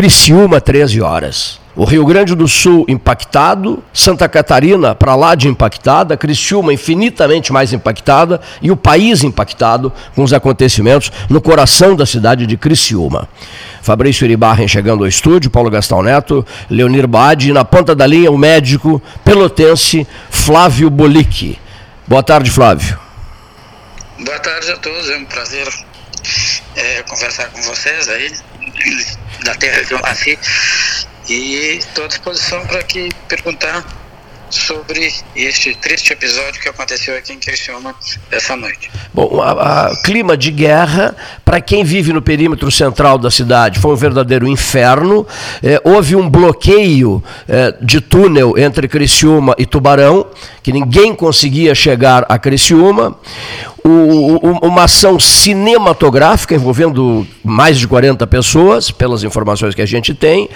Criciúma, 13 horas. O Rio Grande do Sul impactado, Santa Catarina para lá de impactada, Criciúma infinitamente mais impactada e o país impactado com os acontecimentos no coração da cidade de Criciúma. Fabrício Iribarren chegando ao estúdio, Paulo Gastão Neto, Leonir Bade e na ponta da linha o médico pelotense Flávio Bolic. Boa tarde, Flávio. Boa tarde a todos, é um prazer é, conversar com vocês aí, da terra que eu nasci, e estou à disposição para que perguntar sobre este triste episódio que aconteceu aqui em Criciúma essa noite. Bom, a, a clima de guerra para quem vive no perímetro central da cidade foi um verdadeiro inferno. É, houve um bloqueio é, de túnel entre Criciúma e Tubarão, que ninguém conseguia chegar a Criciúma. O, o, uma ação cinematográfica envolvendo mais de 40 pessoas, pelas informações que a gente tem.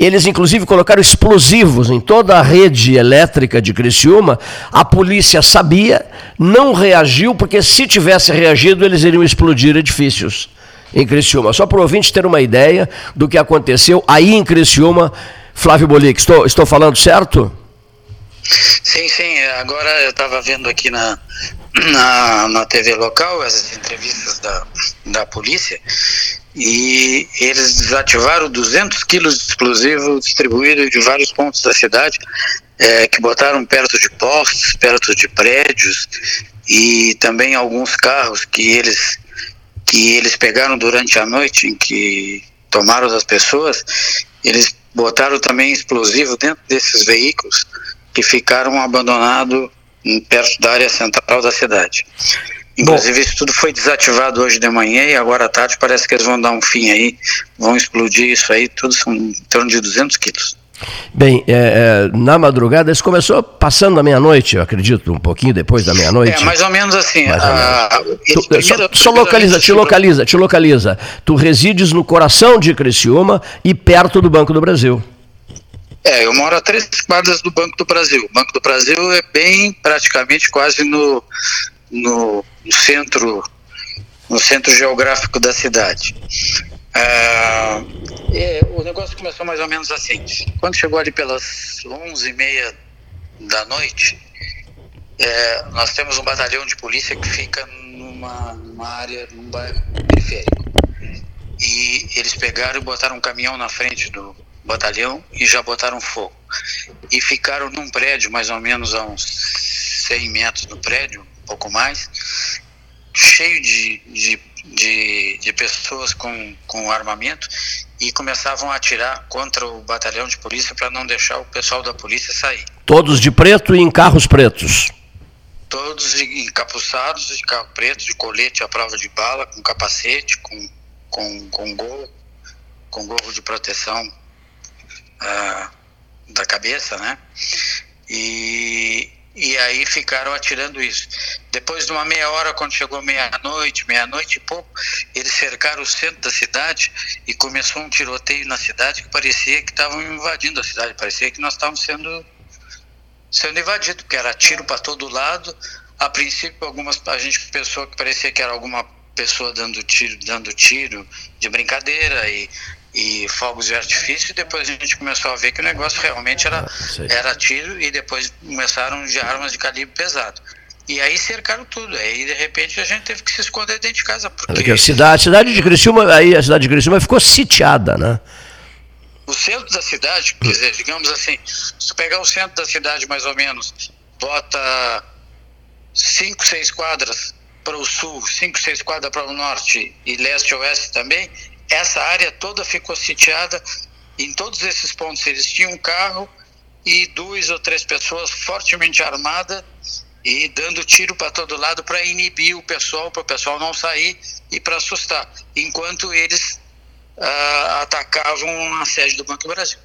Eles, inclusive, colocaram explosivos em toda a rede elétrica de Criciúma. A polícia sabia, não reagiu, porque se tivesse reagido, eles iriam explodir edifícios em Criciúma. Só para o ouvinte ter uma ideia do que aconteceu aí em Criciúma. Flávio Bolic, estou, estou falando certo? Sim, sim. Agora eu estava vendo aqui na, na, na TV local as entrevistas da, da polícia e eles desativaram 200 quilos de explosivo distribuído de vários pontos da cidade, é, que botaram perto de postes, perto de prédios e também alguns carros que eles que eles pegaram durante a noite em que tomaram as pessoas, eles botaram também explosivo dentro desses veículos que ficaram abandonados perto da área central da cidade. Inclusive, Bom, isso tudo foi desativado hoje de manhã e agora à tarde parece que eles vão dar um fim aí, vão explodir isso aí, tudo são em torno de 200 quilos. Bem, é, é, na madrugada, isso começou passando a meia-noite, eu acredito, um pouquinho depois da meia-noite. É, mais ou menos assim. Mais ou menos. Tu, primeiro, só, só localiza, te localiza, te localiza. Tu resides no coração de Criciúma e perto do Banco do Brasil. É, eu moro a três quadras do Banco do Brasil. O Banco do Brasil é bem, praticamente, quase no, no, centro no centro geográfico da cidade. Ah, é, o negócio começou mais ou menos assim. Quando chegou ali pelas 11h30 da noite, é, nós temos um batalhão de polícia que fica numa, numa área, num bairro periférico. E eles pegaram e botaram um caminhão na frente do batalhão e já botaram fogo. E ficaram num prédio, mais ou menos a uns 100 metros do prédio, pouco mais, cheio de, de, de, de pessoas com, com armamento e começavam a atirar contra o batalhão de polícia para não deixar o pessoal da polícia sair. Todos de preto e em carros pretos? Todos encapuçados, de carro preto, de colete à prova de bala, com capacete, com, com, com gorro, com gorro de proteção uh, da cabeça, né? E, e aí ficaram atirando isso. Depois de uma meia hora, quando chegou meia-noite, meia-noite e pouco, eles cercaram o centro da cidade e começou um tiroteio na cidade que parecia que estavam invadindo a cidade, parecia que nós estávamos sendo sendo invadidos, porque era tiro para todo lado. A princípio, algumas a gente pensou que parecia que era alguma pessoa dando tiro, dando tiro de brincadeira e e fogos de artifício e depois a gente começou a ver que o negócio realmente era, ah, era tiro e depois começaram de armas de calibre pesado. E aí cercaram tudo. Aí de repente a gente teve que se esconder dentro de casa. Porque... A cidade, a cidade de Criciúma, aí a cidade de Criciúma ficou sitiada, né? O centro da cidade, quer dizer, digamos assim, se pegar o centro da cidade mais ou menos, bota cinco, seis quadras para o sul, cinco, seis quadras para o norte e leste e oeste também, essa área toda ficou sitiada. Em todos esses pontos eles tinham um carro e duas ou três pessoas fortemente armadas e dando tiro para todo lado para inibir o pessoal, para o pessoal não sair e para assustar, enquanto eles uh, atacavam a sede do Banco do Brasil.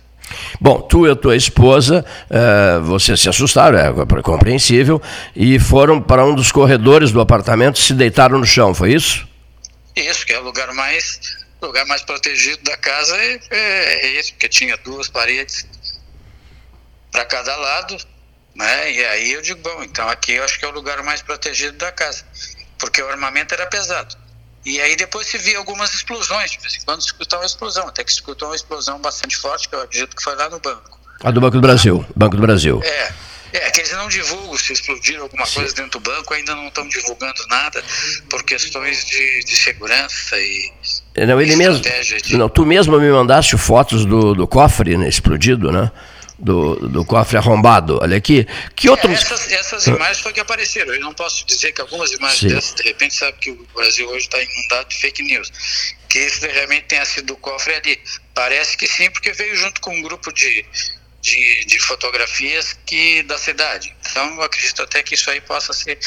Bom, tu e a tua esposa, uh, vocês se assustaram, é compreensível, e foram para um dos corredores do apartamento, se deitaram no chão, foi isso? Isso, que é o lugar mais o lugar mais protegido da casa é, é, é esse, porque tinha duas paredes para cada lado, né? E aí eu digo, bom, então aqui eu acho que é o lugar mais protegido da casa, porque o armamento era pesado. E aí depois se via algumas explosões, de vez em quando se escutou uma explosão, até que se escutou uma explosão bastante forte, que eu acredito que foi lá no banco. A do Banco do Brasil, Banco do Brasil. É, é, que eles não divulgam se explodiram alguma Sim. coisa dentro do banco, ainda não estão divulgando nada por questões de, de segurança e. Não, ele mesmo. Não, tu mesmo me mandaste fotos do, do cofre né, explodido, né? Do, do cofre arrombado. Olha aqui. Que. É, essas, essas imagens foi que apareceram. Eu não posso dizer que algumas imagens Sim. dessas, de repente, sabe que o Brasil hoje está inundado de fake news. Que isso realmente tenha sido o cofre ali. Parece que sim, porque veio junto com um grupo de, de, de, fotografias que da cidade. Então eu acredito até que isso aí possa ser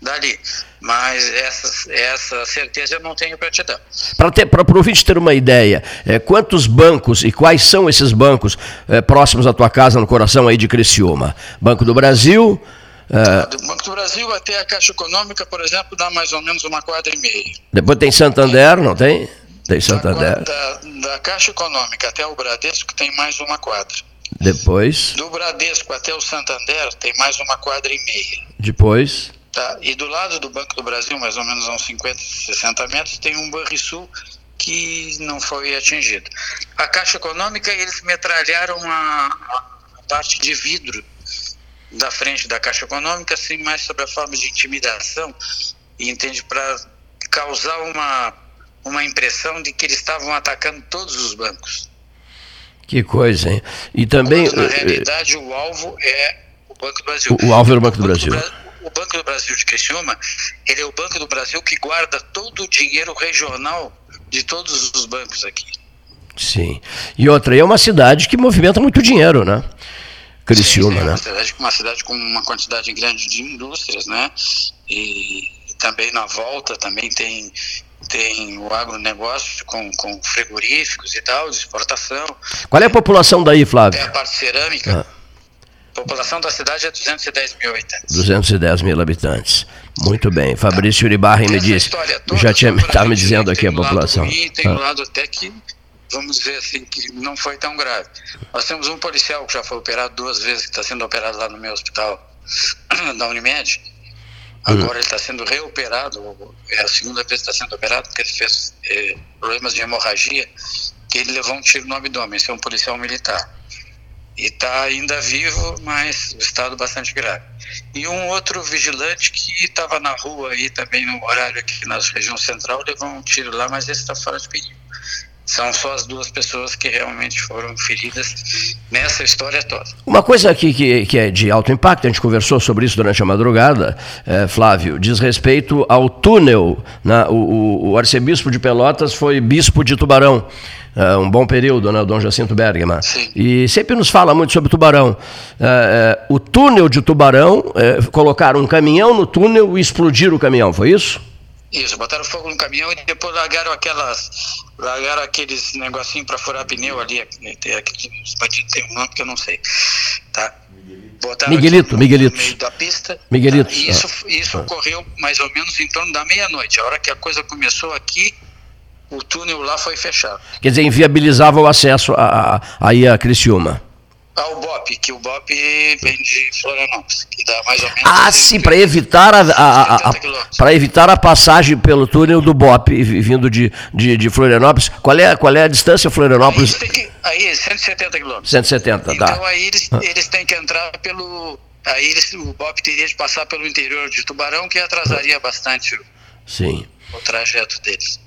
dali. Mas essa, essa certeza eu não tenho para te dar. Para o ouvinte ter uma ideia, é, quantos bancos e quais são esses bancos é, próximos à tua casa, no coração aí de Criciúma? Banco do Brasil. É... Do Banco do Brasil até a Caixa Econômica, por exemplo, dá mais ou menos uma quadra e meia. Depois tem Santander, não tem? Tem Santander. Da, da, da Caixa Econômica até o Bradesco tem mais uma quadra. Depois. Do Bradesco até o Santander tem mais uma quadra e meia. Depois. Tá. E do lado do Banco do Brasil, mais ou menos a uns 50, 60 metros, tem um Banrisul que não foi atingido. A Caixa Econômica, eles metralharam a, a parte de vidro da frente da Caixa Econômica, assim, mais sobre a forma de intimidação, e entende para causar uma, uma impressão de que eles estavam atacando todos os bancos. Que coisa, hein? E também. Quando, na eh, realidade, o alvo é o Banco do Brasil. O, o alvo é o Banco do Brasil. o Banco do Brasil de Criciúma, ele é o Banco do Brasil que guarda todo o dinheiro regional de todos os bancos aqui. Sim. E outra, é uma cidade que movimenta muito dinheiro, né? Criciúma, sim, sim, é uma né? Cidade, uma cidade com uma quantidade grande de indústrias, né? E também na volta também tem tem o agronegócio com, com frigoríficos e tal, de exportação. Qual é a população daí, Flávio? Tem a parte cerâmica. Ah. A população da cidade é 210 mil habitantes. 210 mil habitantes. Muito bem. Fabrício Uribarri me disse. Já tinha estava me dizendo aqui a população. Ruim, tem ah. um lado até que, vamos dizer assim, que não foi tão grave. Nós temos um policial que já foi operado duas vezes, que está sendo operado lá no meu hospital da Unimed Agora ele está sendo reoperado, é a segunda vez que está sendo operado, porque ele fez é, problemas de hemorragia, que ele levou um tiro no abdômen, esse é um policial militar. E está ainda vivo, mas o estado bastante grave. E um outro vigilante que estava na rua aí também no horário aqui na região central, levou um tiro lá, mas esse está fora de perigo. São só as duas pessoas que realmente foram feridas nessa história toda. Uma coisa aqui que, que é de alto impacto, a gente conversou sobre isso durante a madrugada, é, Flávio, diz respeito ao túnel. Né? O, o, o, arcebispo de Pelotas foi bispo de Tubarão. É, um bom período, né, o Dom Jacinto Bergman. Sim. E sempre nos fala muito sobre Tubarão. É, é o túnel de Tubarão, é, colocaram um caminhão no túnel e explodiram o caminhão, foi isso? Isso, botaram fogo no caminhão e depois largaram aquelas. Largaram aqueles negocinho para furar pneu ali. Aqueles bandidos tem um nome que eu não sei. Tá? Botaram Miguelito, no, Miguelito. No meio da pista. Miguelito. Tá? E isso, ah. isso ah. ocorreu mais ou menos em torno da meia-noite. A hora que a coisa começou aqui, o túnel lá foi fechado. Quer dizer, inviabilizava o acesso a, a, aí a Criciúma. Ah, o BOP, que o BOP vem de Florianópolis, que dá mais ou menos. Ah, sim, para evitar a, a, a para evitar a passagem pelo túnel do BOP vindo de, de, de, Florianópolis. Qual é, qual é a distância Florianópolis? Aí, que, aí 170 quilômetros. 170, então, tá. Então aí eles, eles têm que entrar pelo. Aí eles, o BOP teria de passar pelo interior de Tubarão, que atrasaria bastante o, sim. o trajeto deles.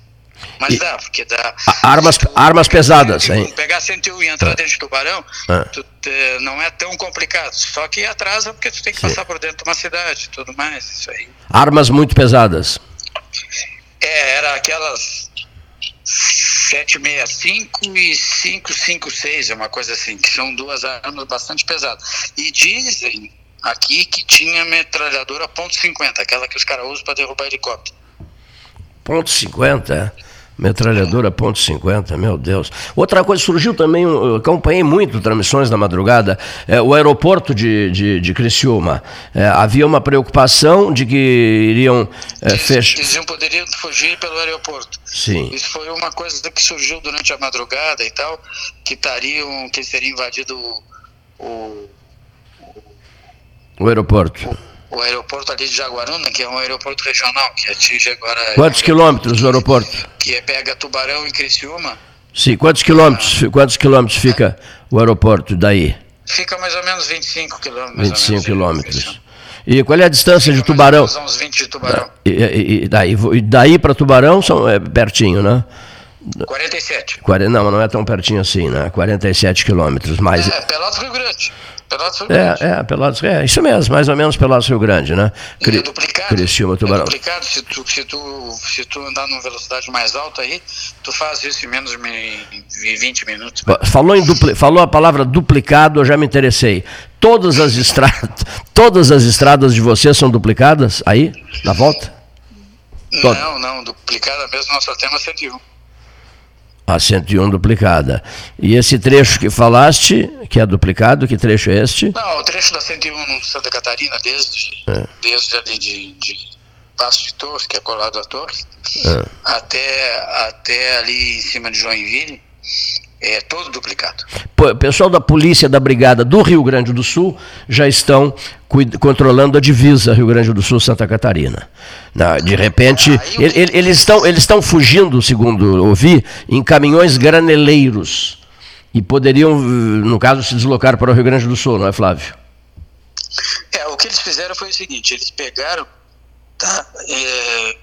Mas e, dá, porque dá. Armas, tu, armas pesadas, hein? Pegar 101 e entrar ah. dentro de tubarão, ah. tu, te, não é tão complicado. Só que atrasa porque tu tem que Sim. passar por dentro de uma cidade tudo mais. Isso aí. Armas muito pesadas. É, era aquelas 765 e 556, é uma coisa assim, que são duas armas bastante pesadas. E dizem aqui que tinha metralhadora .50, aquela que os caras usam para derrubar helicóptero. Ponto .50, metralhadora ponto .50, meu Deus. Outra coisa, surgiu também, eu acompanhei muito transmissões na madrugada, é, o aeroporto de, de, de Criciúma. É, havia uma preocupação de que iriam é, fechar... Eles poderiam fugir pelo aeroporto. Sim. Isso foi uma coisa que surgiu durante a madrugada e tal, que estariam, que teriam invadido o... O, o aeroporto. O, o aeroporto ali de Jaguaruna, que é um aeroporto regional, que atinge agora... Quantos é quilômetros o aeroporto? Que é, pega Tubarão e Criciúma. Sim, quantos quilômetros, quantos quilômetros fica o aeroporto daí? Fica mais ou menos 25 quilômetros. 25 quilômetros. E qual é a distância de Tubarão? Uns 20 de Tubarão. E, e, e daí, daí para Tubarão são, é pertinho, né? 47. Não, não é tão pertinho assim, né? 47 quilômetros. Mais... É, Pelotas Rio Grande. Pelotas Rio Grande. É, é, Pelotas, é, isso mesmo, mais ou menos Pelotas Rio Grande, né? Cri, é duplicado. Criciúma, Tubarão. É duplicado, se tu, se, tu, se tu andar numa velocidade mais alta aí, tu faz isso em menos de 20 minutos. Falou, em dupli, falou a palavra duplicado, eu já me interessei. Todas as estradas, todas as estradas de vocês são duplicadas aí, na volta? Não, não, duplicada mesmo, nós só temos 101 a 101 duplicada. E esse trecho que falaste, que é duplicado, que trecho é este? Não, o trecho da 101 no Santa Catarina, desde, é. desde ali de, de Passo de Torres, que é colado a Torres, é. até, até ali em cima de Joinville, é todo duplicado. O pessoal da polícia da Brigada do Rio Grande do Sul já estão controlando a divisa Rio Grande do Sul Santa Catarina. de repente, eles, estão, eles estão fugindo, segundo ouvi, em caminhões graneleiros. E poderiam, no caso, se deslocar para o Rio Grande do Sul, não é, Flávio? É, o que eles fizeram foi o seguinte: eles pegaram, tá? É,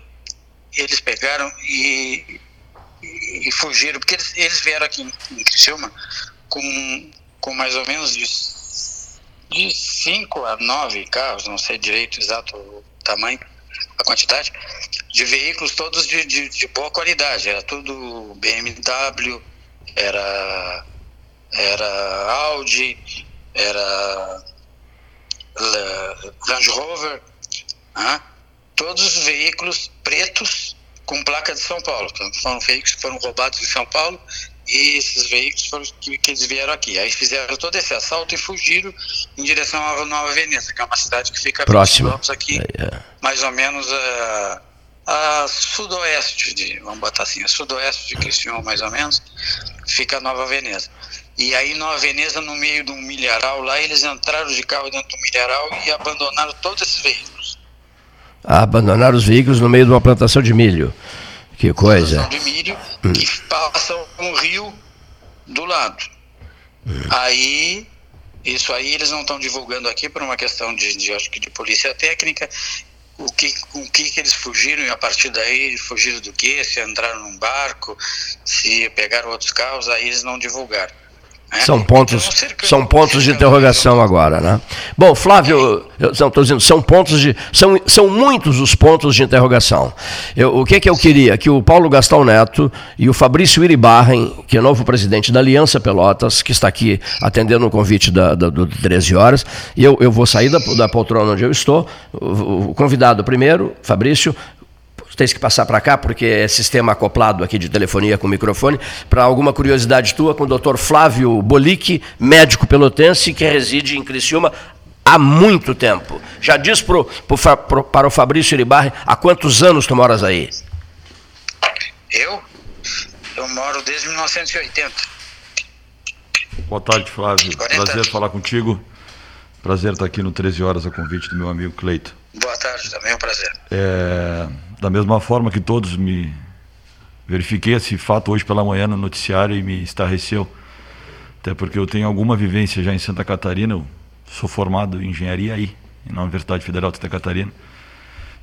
eles pegaram e e, fugiram, porque eles, eles vieram aqui em, em Criciúma com, com mais ou menos de 5 a 9 carros, não sei direito exato o tamanho, a quantidade, de veículos todos de, de, de boa qualidade. Era tudo BMW, era, era Audi, era Range Rover, né? todos os veículos pretos com placa de São Paulo. Então, foram veículos que foram roubados em São Paulo e esses veículos foram que, que eles vieram aqui. Aí fizeram todo esse assalto e fugiram em direção à Nova Veneza, que é uma cidade que fica próximo aqui, é, é. mais ou menos a, a, sudoeste de, vamos botar assim, a sudoeste de Criciúma, mais ou menos, fica a Nova Veneza. E aí Nova Veneza, no meio de um milharal lá, eles entraram de carro dentro do milharal e abandonaram todos esses veículos a abandonar os veículos no meio de uma plantação de milho. Que coisa. Plantação de milho hum. e passa um rio do lado. Hum. Aí, isso aí eles não estão divulgando aqui por uma questão de, de, acho que de polícia técnica, o que, com que, que eles fugiram e a partir daí fugiram do que, se entraram num barco, se pegaram outros carros, aí eles não divulgaram. É. São pontos, são pontos de interrogação agora, né? Bom, Flávio, eu estou dizendo, são pontos de, são, são muitos os pontos de interrogação. Eu, o que é que eu queria? Que o Paulo Gastão Neto e o Fabrício Iribarren, que é novo presidente da Aliança Pelotas, que está aqui atendendo o convite da, da, do 13 horas, e eu, eu vou sair da, da poltrona onde eu estou, o, o convidado primeiro, Fabrício, tens que passar para cá, porque é sistema acoplado aqui de telefonia com microfone, para alguma curiosidade tua, com o doutor Flávio Bolic, médico pelotense, que reside em Criciúma há muito tempo. Já diz pro, pro, pro, para o Fabrício Iribarri, há quantos anos tu moras aí? Eu? Eu moro desde 1980. Boa tarde, Flávio. Prazer falar contigo. Prazer estar aqui no 13 Horas a convite do meu amigo Cleito. Boa tarde, também é um prazer. É, da mesma forma que todos me verifiquei esse fato hoje pela manhã no noticiário e me estarreceu. Até porque eu tenho alguma vivência já em Santa Catarina, eu sou formado em engenharia aí, na Universidade Federal de Santa Catarina.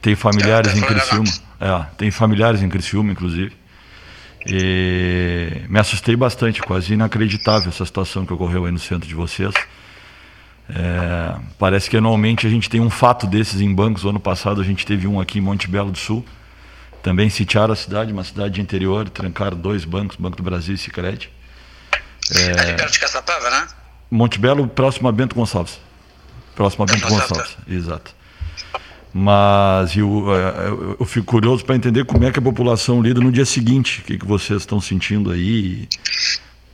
Tenho familiares é, em Criciúma. É, tenho familiares em Criciúma, inclusive. E me assustei bastante, quase inacreditável essa situação que ocorreu aí no centro de vocês. É, parece que anualmente a gente tem um fato desses em bancos. O ano passado a gente teve um aqui em Monte Belo do Sul. Também sitiaram a cidade, uma cidade de interior, trancaram dois bancos, Banco do Brasil e Sicredi. É, Ali perto de Caçapava, né? Monte Belo, próximo a Bento Gonçalves. Próximo a Bento Gonçalves, exato. Mas eu, é, eu, eu fico curioso para entender como é que a população lida no dia seguinte. O que, que vocês estão sentindo aí?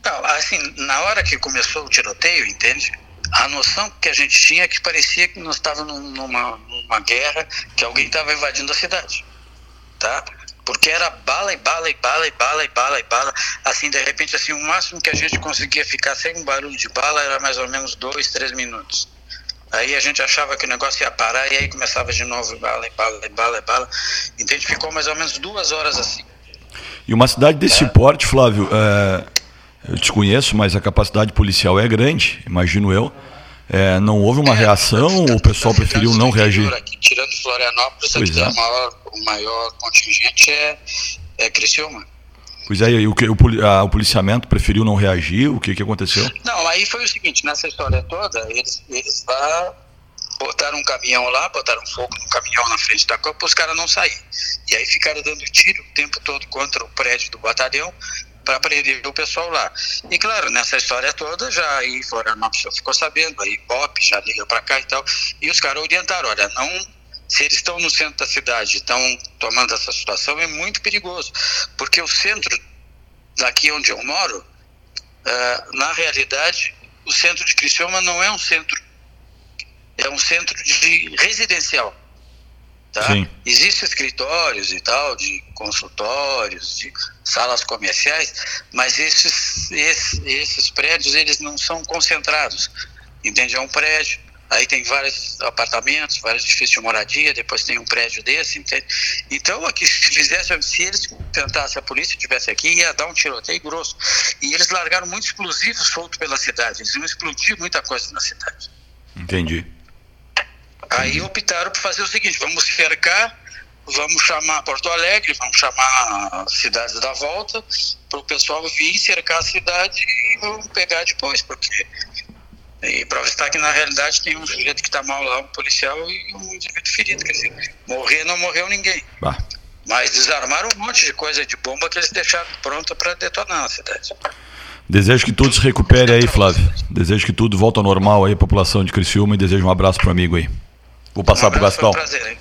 Não, assim, na hora que começou o tiroteio, entende? A noção que a gente tinha é que parecia que nós estávamos numa, numa guerra, que alguém estava invadindo a cidade, tá? Porque era bala e bala e bala e bala e bala e bala. Assim, de repente, assim, o máximo que a gente conseguia ficar sem barulho de bala era mais ou menos dois, três minutos. Aí a gente achava que o negócio ia parar e aí começava de novo, bala, bala, bala, bala. Então a gente ficou mais ou menos duas horas assim. E uma cidade desse é. porte, Flávio, é, eu desconheço, mas a capacidade policial é grande, imagino eu. É, não houve uma é, reação ou o pessoal preferiu não reagir? Aqui, tirando Florianópolis, pois aqui é. maior, o maior contingente é, é Criciúma. Pois é, e o, que, o, a, o policiamento preferiu não reagir? O que, que aconteceu? Não, aí foi o seguinte, nessa história toda, eles, eles lá botaram um caminhão lá, botaram fogo no caminhão na frente da Copa, os caras não saíram. E aí ficaram dando tiro o tempo todo contra o prédio do batalhão para prender o pessoal lá. E claro, nessa história toda, já aí Florianópolis ficou sabendo, aí Pop já liga para cá e tal, e os caras orientaram, olha, não se eles estão no centro da cidade, estão tomando essa situação, é muito perigoso, porque o centro daqui onde eu moro, uh, na realidade, o centro de Criciúma não é um centro, é um centro de residencial. Tá? Existem escritórios e tal, de consultórios, de salas comerciais, mas esses, esses, esses prédios eles não são concentrados. Entende? É um prédio, aí tem vários apartamentos, vários edifícios de moradia, depois tem um prédio desse, entende? Então, aqui, se fizesse, se eles tentassem, a polícia estivesse aqui, ia dar um tiroteio grosso. E eles largaram muito explosivo solto pela cidade, eles iam explodir muita coisa na cidade. Entendi. Aí optaram por fazer o seguinte, vamos cercar, vamos chamar Porto Alegre, vamos chamar cidades da volta, para o pessoal vir cercar a cidade e vamos pegar depois, porque e prova está que na realidade tem um sujeito que está mal lá, um policial e um indivíduo ferido. Quer dizer, morrer não morreu ninguém. Bah. Mas desarmaram um monte de coisa de bomba que eles deixaram pronta para detonar na cidade. Desejo que tudo se recupere aí, Flávio. Desejo que tudo volte ao normal aí, a população de Criciúma, e desejo um abraço para o amigo aí. Vou passar um para o Gastão. Foi um prazer, hein?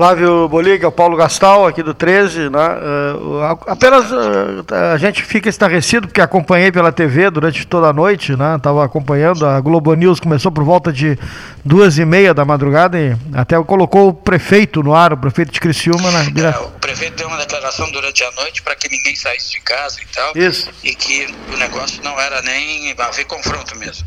Flávio Boliga, o Paulo Gastal, aqui do 13. Né? Uh, apenas uh, a gente fica estarrecido, porque acompanhei pela TV durante toda a noite, estava né? acompanhando. A Globo News começou por volta de duas e meia da madrugada e até colocou o prefeito no ar, o prefeito de Criciúma. Né? É, o prefeito deu uma declaração durante a noite para que ninguém saísse de casa e tal. Isso. E que o negócio não era nem haver confronto mesmo.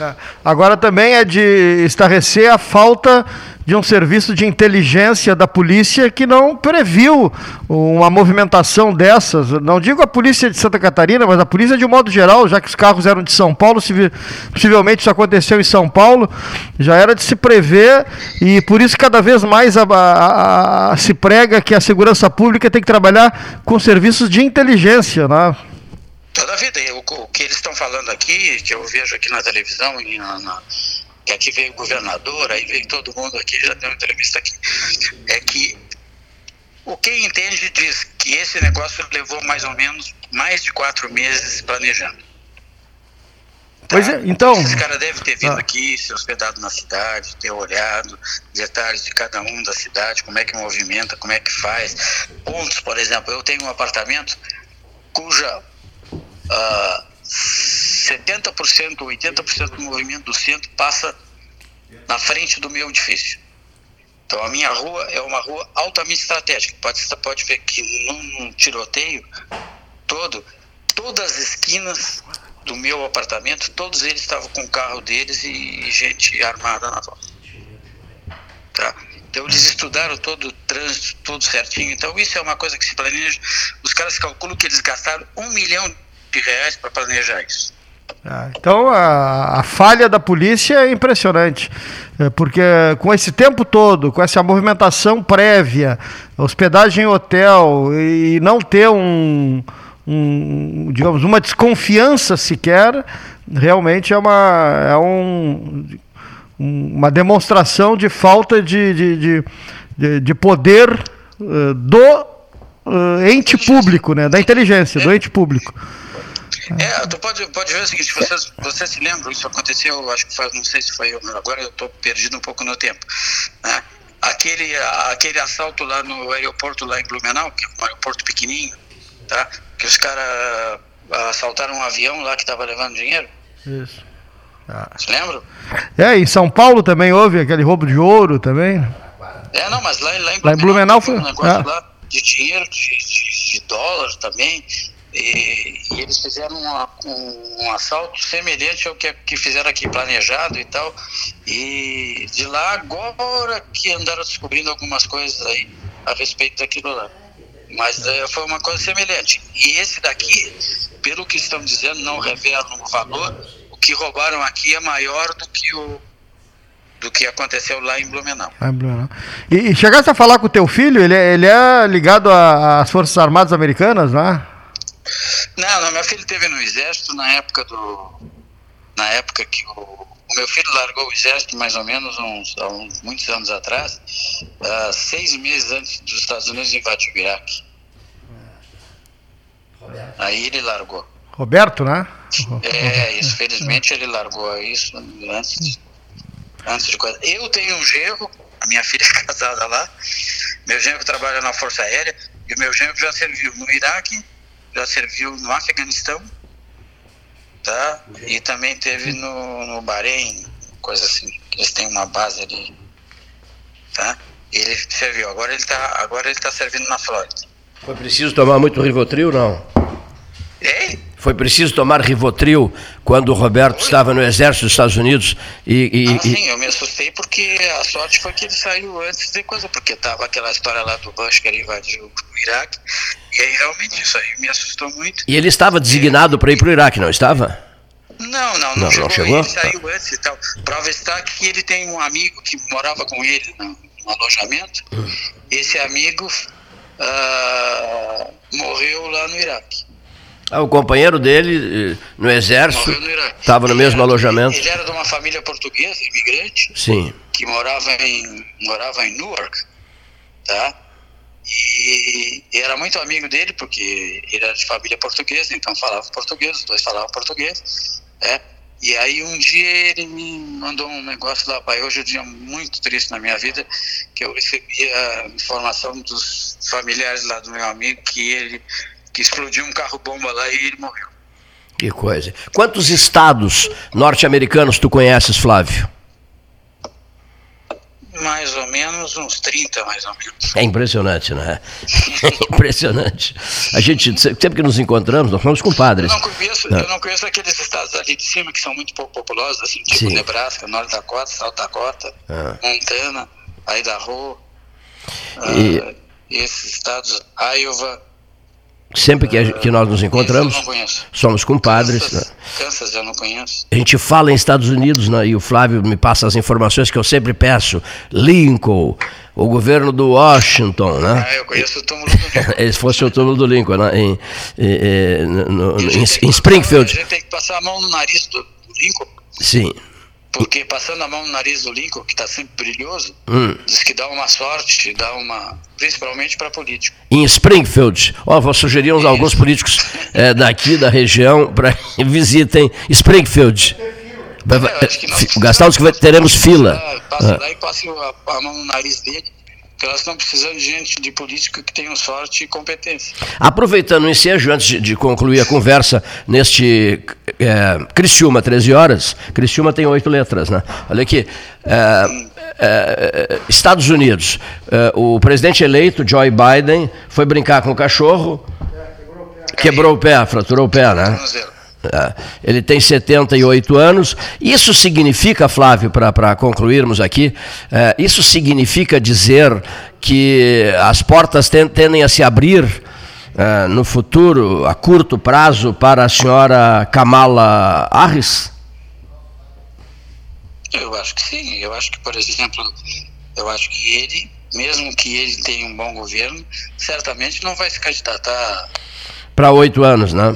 É. Agora também é de estarrecer a falta de um serviço de inteligência da polícia que não previu uma movimentação dessas. Não digo a polícia de Santa Catarina, mas a polícia de um modo geral, já que os carros eram de São Paulo, possivelmente isso aconteceu em São Paulo, já era de se prever e por isso cada vez mais a, a, a, se prega que a segurança pública tem que trabalhar com serviços de inteligência, né? Toda a vida. O, o que eles estão falando aqui, que eu vejo aqui na televisão e na, na que aqui veio o governador, aí veio todo mundo aqui, já deu uma entrevista aqui, é que o quem entende diz que esse negócio levou mais ou menos mais de quatro meses planejando. Tá? Pois é, então. Esse cara deve ter vindo ah. aqui, se hospedado na cidade, ter olhado detalhes de cada um da cidade, como é que movimenta, como é que faz. Pontos, por exemplo, eu tenho um apartamento cuja uh, 70%, 80% do movimento do centro passa na frente do meu edifício. Então a minha rua é uma rua altamente estratégica. Pode, você pode ver que num tiroteio todo, todas as esquinas do meu apartamento, todos eles estavam com o carro deles e gente armada na volta. Tá? Então eles estudaram todo o trânsito, tudo certinho. Então isso é uma coisa que se planeja. Os caras calculam que eles gastaram um milhão de reais para planejar isso. Ah, então a, a, falha da polícia é impressionante, é, porque com esse tempo todo, com essa movimentação prévia, hospedagem em hotel e não ter um, um digamos, uma desconfiança sequer, realmente é uma, é um, uma demonstração de falta de, de, de, de poder uh, do uh, ente público, né, da inteligência, do ente público. É, tu pode, pode ver o seguinte, vocês, vocês se lembram, isso aconteceu, acho que faz, não sei se foi eu, agora eu estou perdido um pouco no tempo. Né? Aquele, aquele assalto lá no aeroporto lá em Blumenau, que é um aeroporto pequenininho, tá? Que os caras assaltaram um avião lá que estava levando dinheiro. Isso. Ah. Se lembram? É, em São Paulo também houve aquele roubo de ouro também. É, não, mas lá, lá em Blumenau, lá em Blumenau foi um negócio ah. lá de dinheiro, de, de, de dólar também E, e eles fizeram um, um, um, assalto semelhante ao que, que fizeram aqui, planejado e tal. E de lá agora que andaram descobrindo algumas coisas aí a respeito daquilo lá. Mas é, foi uma coisa semelhante. E esse daqui, pelo que estão dizendo, não revelam o valor. O que roubaram aqui é maior do que o do que aconteceu lá em Blumenau. Ah, Blumenau. E, e, chegaste a falar com o teu filho? Ele, é, ele é ligado às Forças Armadas Americanas, né? Não, não, meu filho teve no exército na época do na época que o, o meu filho largou o exército mais ou menos uns, uns muitos anos atrás, uh, seis meses antes dos Estados Unidos invadir o Iraque. Aí ele largou. Roberto, né? É, isso, felizmente ele largou isso antes, antes de coisa. Eu tenho um genro, a minha filha é casada lá, meu genro trabalha na Força Aérea, e o meu genro já serviu no Iraque já serviu no Afeganistão, tá? E também teve no, no Bahrein, coisa assim. Eles têm uma base ali, tá? Ele serviu. Agora ele tá, agora ele tá servindo na Flórida. Foi preciso tomar muito Rivotril, não? Ei? Foi preciso tomar Rivotril quando o Roberto foi. estava no exército dos Estados Unidos e, e, ah, sim, eu me assustei porque a sorte foi que ele saiu antes de coisa, porque tava aquela história lá do Bush que ele invadiu o Iraque, e aí realmente isso aí me assustou muito. E ele estava designado para ir para o Iraque, não estava? Não, não, não, não chegou, não chegou. Ele saiu antes e tal. Prova está que ele tem um amigo que morava com ele no, no alojamento. Hum. Esse amigo uh, morreu lá no Iraque. Ah, o companheiro dele eh, no exército estava no mesmo era, alojamento. Ele era de uma família portuguesa, imigrante, Sim. que morava em morava em Newark, tá? E, e, era muito amigo dele porque ele era de família portuguesa, então falava português, os dois falavam português, é. E aí um dia ele me mandou um negócio lá, pai, hoje é um dia muito triste na minha vida, que eu recebi a informação dos familiares lá do meu amigo que ele que explodiu um carro-bomba lá e ele morreu. Que coisa. Quantos estados norte-americanos tu conheces, Flávio? Mais ou menos uns 30, mais ou menos. É impressionante, não é? Impressionante. A gente, sempre que nos encontramos, nós somos compadres. Eu não conheço, não. Eu não conheço aqueles estados ali de cima que são muito pouco populosos, assim, tipo Sim. Nebraska, Norte Dakota, South Dakota, ah. Montana, Idaho. E... Uh, esses estados, Iowa, Sempre que, que nós nos encontramos, somos compadres. Kansas, né? Kansas eu não conheço. A gente fala em Estados Unidos, né, e o Flávio me passa as informações que eu sempre peço. Lincoln, o governo do Washington, né? Ah, eu conheço o túmulo do Lincoln. Esse fosse o túmulo do Lincoln, né? Em, em, no, em, em Springfield. A gente tem que passar a mão no nariz do, do Lincoln. Sim. Porque passando a mão no nariz do Lincoln, que está sempre brilhoso, hum. diz que dá uma sorte, dá uma. principalmente para político. Em Springfield, ó, vou sugerir uns, alguns políticos é, daqui da região para visitem Springfield. É, Gastados que teremos fila. Passa ah. lá e passe a, mão no nariz dele elas estão precisando de gente, de político que tenham sorte e competência. Aproveitando o ensejo, antes de, concluir a conversa neste é, Criciúma, 13 horas, Criciúma tem oito letras, né? Olha aqui. É, é, Estados Unidos, é, o presidente eleito, Joe Biden, foi brincar com o cachorro, quebrou o pé, fraturou o pé, né? É, ele tem 78 anos. Isso significa, Flávio, para concluirmos aqui, é, isso significa dizer que as portas tendem a se abrir é, no futuro, a curto prazo, para a senhora Kamala Harris? Eu acho que sim. Eu acho que, por exemplo, eu acho que ele, mesmo que ele tenha um bom governo, certamente não vai se candidatar. Para oito anos, né?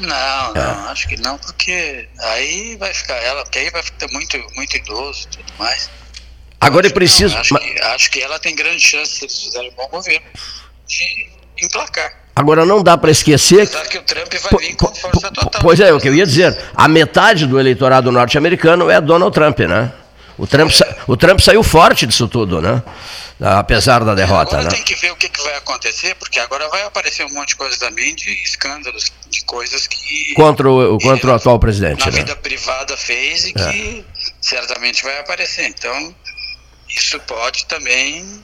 Não, é. não, acho que não, porque aí vai ficar ela, porque aí vai ficar muito, muito idoso e tudo mais. Agora é preciso. Acho, que, acho, que, ela tem grande chance, se eles fizerem um bom governo, de emplacar. Agora não dá para esquecer. Apesar que o Trump vai vir com força total. Pois é, o que eu ia dizer. A metade do eleitorado norte-americano é Donald Trump, né? O Trump, é. o Trump saiu forte disso tudo, né? Apesar da derrota. Agora né? tem que ver o que, que, vai acontecer, porque agora vai aparecer um monte de coisa também de escândalos, de coisas que. Contra o, contra o atual presidente. Na né? vida privada fez e é. que certamente vai aparecer. Então, isso pode também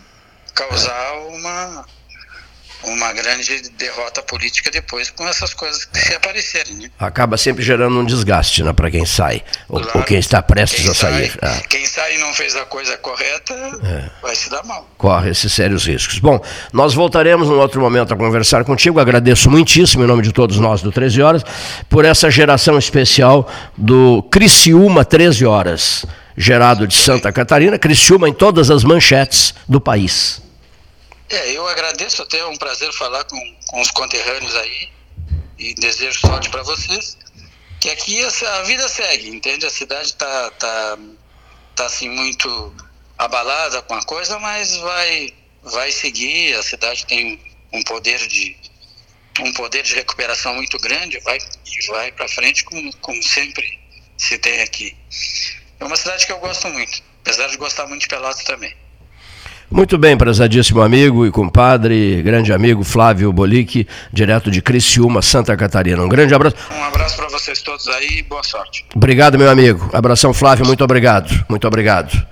causar uma, uma grande derrota política depois com essas coisas que se aparecerem. Né? Acaba sempre gerando um desgaste né, para quem sai, ou, claro, ou, quem está prestes quem a sair. Sai, ah. Quem sai e não fez a coisa correta é. vai se dar mal. Corre esses sérios riscos. Bom, nós voltaremos num outro momento a conversar contigo. Agradeço muitíssimo, em nome de todos nós do 13 Horas, por essa geração especial do Criciúma 13 Horas, gerado de Santa Catarina, Criciúma em todas as manchetes do país. É, eu agradeço, até é um prazer falar com, com os conterrâneos aí e desejo sorte para vocês. Que aqui a vida segue, entende? A cidade tá, tá, tá assim muito abalada com a coisa, mas vai, vai seguir. A cidade tem um poder de um poder de recuperação muito grande, vai e vai para frente como, como sempre se tem aqui. É uma cidade que eu gosto muito, apesar de gostar muito de Pelotas também. Muito bem, prezadíssimo amigo e compadre, grande amigo Flávio Bolic, direto de Criciúma, Santa Catarina. Um grande abraço. Um abraço para vocês todos aí e boa sorte. Obrigado, meu amigo. Abração, Flávio, muito obrigado. Muito obrigado.